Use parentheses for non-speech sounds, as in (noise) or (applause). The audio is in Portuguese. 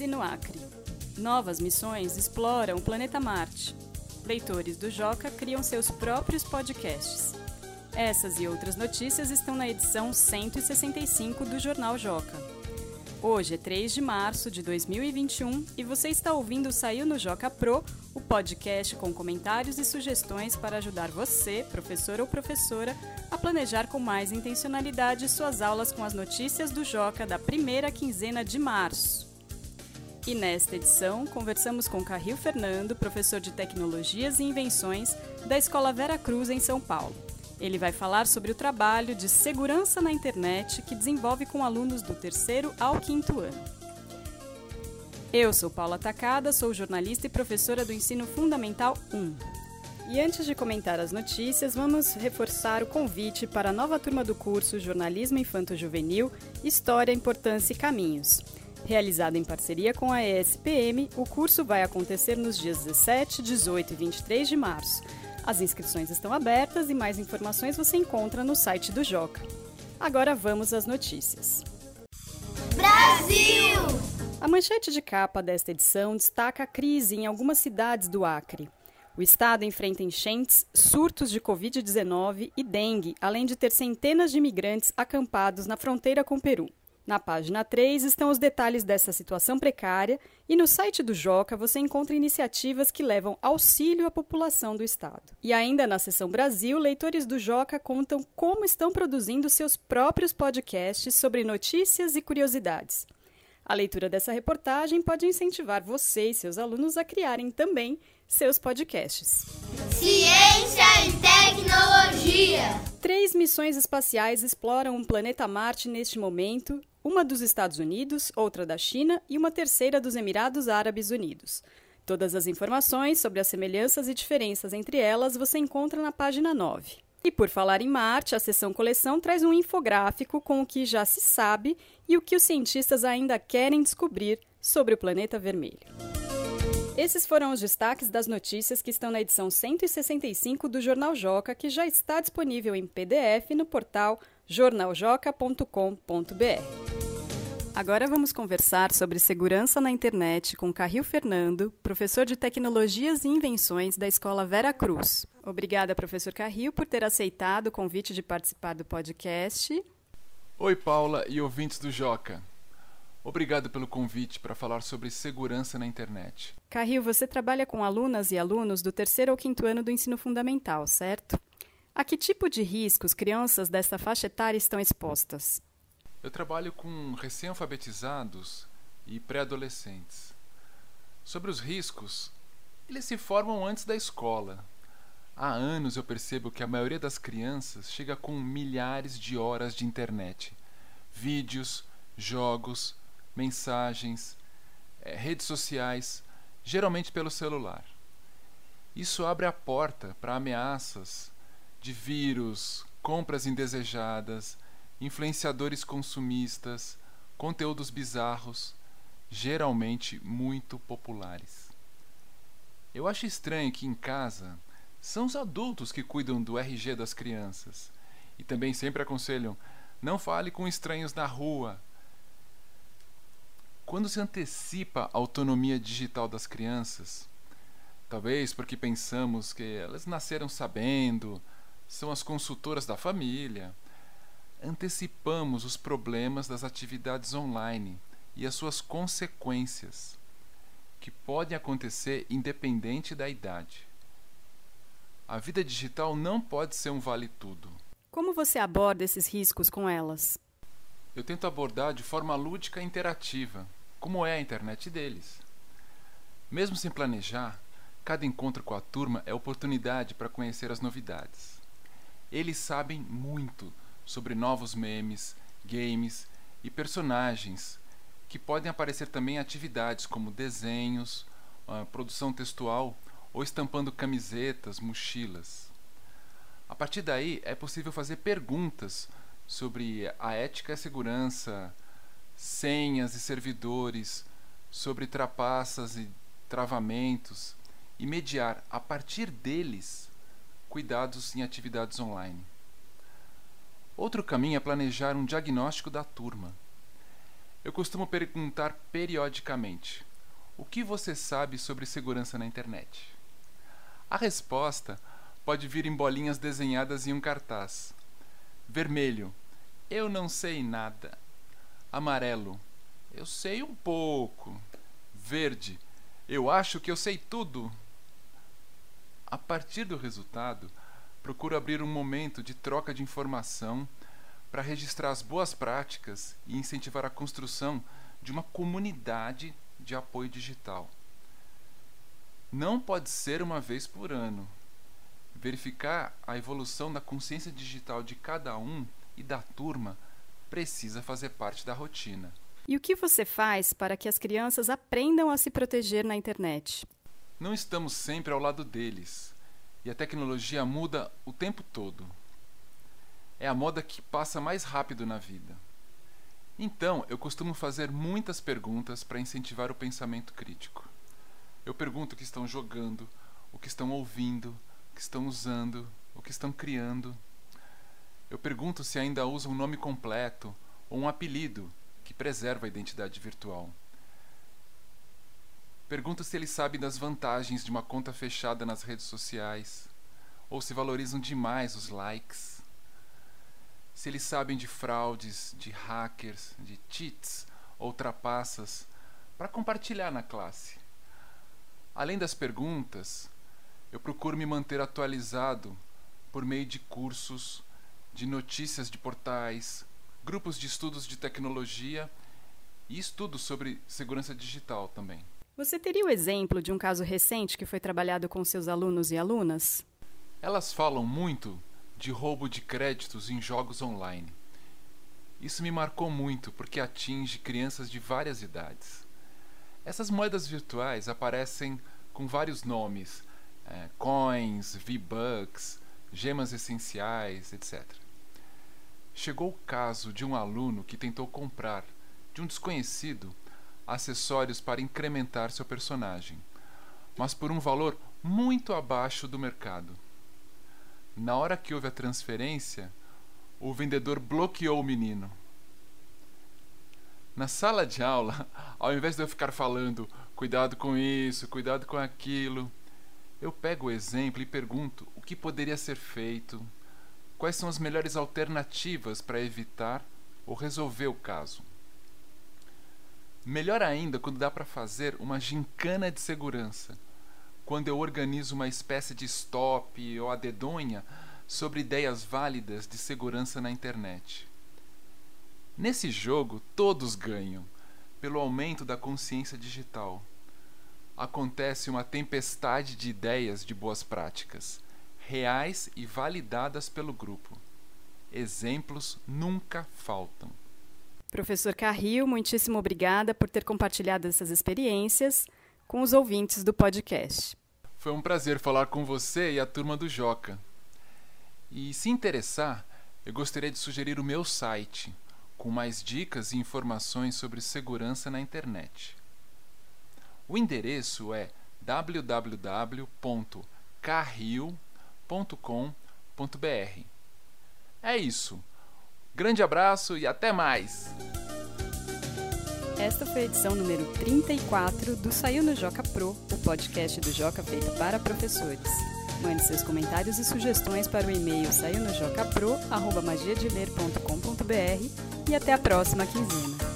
crise no Acre. Novas missões exploram o planeta Marte. Leitores do Joca criam seus próprios podcasts. Essas e outras notícias estão na edição 165 do Jornal Joca. Hoje é 3 de março de 2021 e você está ouvindo Saiu no Joca Pro, o podcast com comentários e sugestões para ajudar você, professor ou professora, a planejar com mais intencionalidade suas aulas com as notícias do Joca da primeira quinzena de março. E nesta edição, conversamos com Carril Fernando, professor de Tecnologias e Invenções da Escola Vera Cruz, em São Paulo. Ele vai falar sobre o trabalho de segurança na internet que desenvolve com alunos do terceiro ao quinto ano. Eu sou Paula Tacada, sou jornalista e professora do Ensino Fundamental 1. E antes de comentar as notícias, vamos reforçar o convite para a nova turma do curso Jornalismo Infanto-Juvenil, História, Importância e Caminhos. Realizado em parceria com a ESPM, o curso vai acontecer nos dias 17, 18 e 23 de março as inscrições estão abertas e mais informações você encontra no site do Joca. Agora vamos às notícias. Brasil! A manchete de capa desta edição destaca a crise em algumas cidades do Acre. O estado enfrenta enchentes, surtos de Covid-19 e dengue, além de ter centenas de imigrantes acampados na fronteira com o Peru. Na página 3 estão os detalhes dessa situação precária e no site do Joca você encontra iniciativas que levam auxílio à população do estado. E ainda na seção Brasil, leitores do Joca contam como estão produzindo seus próprios podcasts sobre notícias e curiosidades. A leitura dessa reportagem pode incentivar você e seus alunos a criarem também seus podcasts. Ciência e tecnologia. Três missões espaciais exploram o planeta Marte neste momento uma dos Estados Unidos, outra da China e uma terceira dos Emirados Árabes Unidos. Todas as informações sobre as semelhanças e diferenças entre elas você encontra na página 9. E por falar em Marte, a seção coleção traz um infográfico com o que já se sabe e o que os cientistas ainda querem descobrir sobre o planeta vermelho. Esses foram os destaques das notícias que estão na edição 165 do Jornal Joca, que já está disponível em PDF no portal jornaljoca.com.br. Agora vamos conversar sobre segurança na internet com Carril Fernando, professor de Tecnologias e Invenções da Escola Vera Cruz. Obrigada, professor Carril, por ter aceitado o convite de participar do podcast. Oi, Paula e ouvintes do Joca. Obrigado pelo convite para falar sobre segurança na internet. Carril, você trabalha com alunas e alunos do terceiro ou quinto ano do ensino fundamental, certo? A que tipo de riscos crianças dessa faixa etária estão expostas? Eu trabalho com recém-alfabetizados e pré-adolescentes. Sobre os riscos, eles se formam antes da escola. Há anos eu percebo que a maioria das crianças chega com milhares de horas de internet, vídeos, jogos, mensagens, é, redes sociais, geralmente pelo celular. Isso abre a porta para ameaças de vírus, compras indesejadas, influenciadores consumistas, conteúdos bizarros, geralmente muito populares. Eu acho estranho que em casa são os adultos que cuidam do RG das crianças e também sempre aconselham: não fale com estranhos na rua. Quando se antecipa a autonomia digital das crianças, talvez porque pensamos que elas nasceram sabendo, são as consultoras da família. Antecipamos os problemas das atividades online e as suas consequências, que podem acontecer independente da idade. A vida digital não pode ser um vale-tudo. Como você aborda esses riscos com elas? Eu tento abordar de forma lúdica e interativa, como é a internet deles. Mesmo sem planejar, cada encontro com a turma é oportunidade para conhecer as novidades. Eles sabem muito sobre novos memes, games e personagens que podem aparecer também em atividades como desenhos, uh, produção textual ou estampando camisetas, mochilas. A partir daí é possível fazer perguntas sobre a ética e a segurança, senhas e servidores, sobre trapaças e travamentos e mediar a partir deles cuidados em atividades online. Outro caminho é planejar um diagnóstico da turma. eu costumo perguntar periodicamente: O que você sabe sobre segurança na internet? A resposta pode vir em bolinhas desenhadas em um cartaz. Vermelho: Eu não sei nada. Amarelo: Eu sei um pouco. Verde: Eu acho que eu sei tudo. A partir do resultado, procuro abrir um momento de troca de informação para registrar as boas práticas e incentivar a construção de uma comunidade de apoio digital. Não pode ser uma vez por ano. Verificar a evolução da consciência digital de cada um e da turma precisa fazer parte da rotina. E o que você faz para que as crianças aprendam a se proteger na internet? Não estamos sempre ao lado deles e a tecnologia muda o tempo todo é a moda que passa mais rápido na vida. Então, eu costumo fazer muitas perguntas para incentivar o pensamento crítico. Eu pergunto o que estão jogando, o que estão ouvindo, o que estão usando, o que estão criando. Eu pergunto se ainda usam um nome completo ou um apelido que preserva a identidade virtual. Pergunto se eles sabem das vantagens de uma conta fechada nas redes sociais ou se valorizam demais os likes se eles sabem de fraudes, de hackers, de cheats ou trapaças, para compartilhar na classe. Além das perguntas, eu procuro me manter atualizado por meio de cursos, de notícias de portais, grupos de estudos de tecnologia e estudos sobre segurança digital também. Você teria o exemplo de um caso recente que foi trabalhado com seus alunos e alunas? Elas falam muito de roubo de créditos em jogos online. Isso me marcou muito porque atinge crianças de várias idades. Essas moedas virtuais aparecem com vários nomes: é, coins, V-Bucks, gemas essenciais, etc. Chegou o caso de um aluno que tentou comprar, de um desconhecido, acessórios para incrementar seu personagem, mas por um valor muito abaixo do mercado. Na hora que houve a transferência, o vendedor bloqueou o menino. Na sala de aula, (laughs) ao invés de eu ficar falando, cuidado com isso, cuidado com aquilo, eu pego o exemplo e pergunto o que poderia ser feito, quais são as melhores alternativas para evitar ou resolver o caso. Melhor ainda quando dá para fazer uma gincana de segurança quando eu organizo uma espécie de stop ou a dedonha sobre ideias válidas de segurança na internet. Nesse jogo, todos ganham, pelo aumento da consciência digital. Acontece uma tempestade de ideias de boas práticas, reais e validadas pelo grupo. Exemplos nunca faltam. Professor Carril, muitíssimo obrigada por ter compartilhado essas experiências com os ouvintes do podcast. Foi um prazer falar com você e a turma do Joca. E se interessar, eu gostaria de sugerir o meu site, com mais dicas e informações sobre segurança na internet. O endereço é www.carril.com.br. É isso. Grande abraço e até mais! Esta foi a edição número 34 do Saiu no Joca Pro, o podcast do Joca feito para professores. Mande seus comentários e sugestões para o e-mail saiunojocapro.magiadeler.com.br e até a próxima quinzena.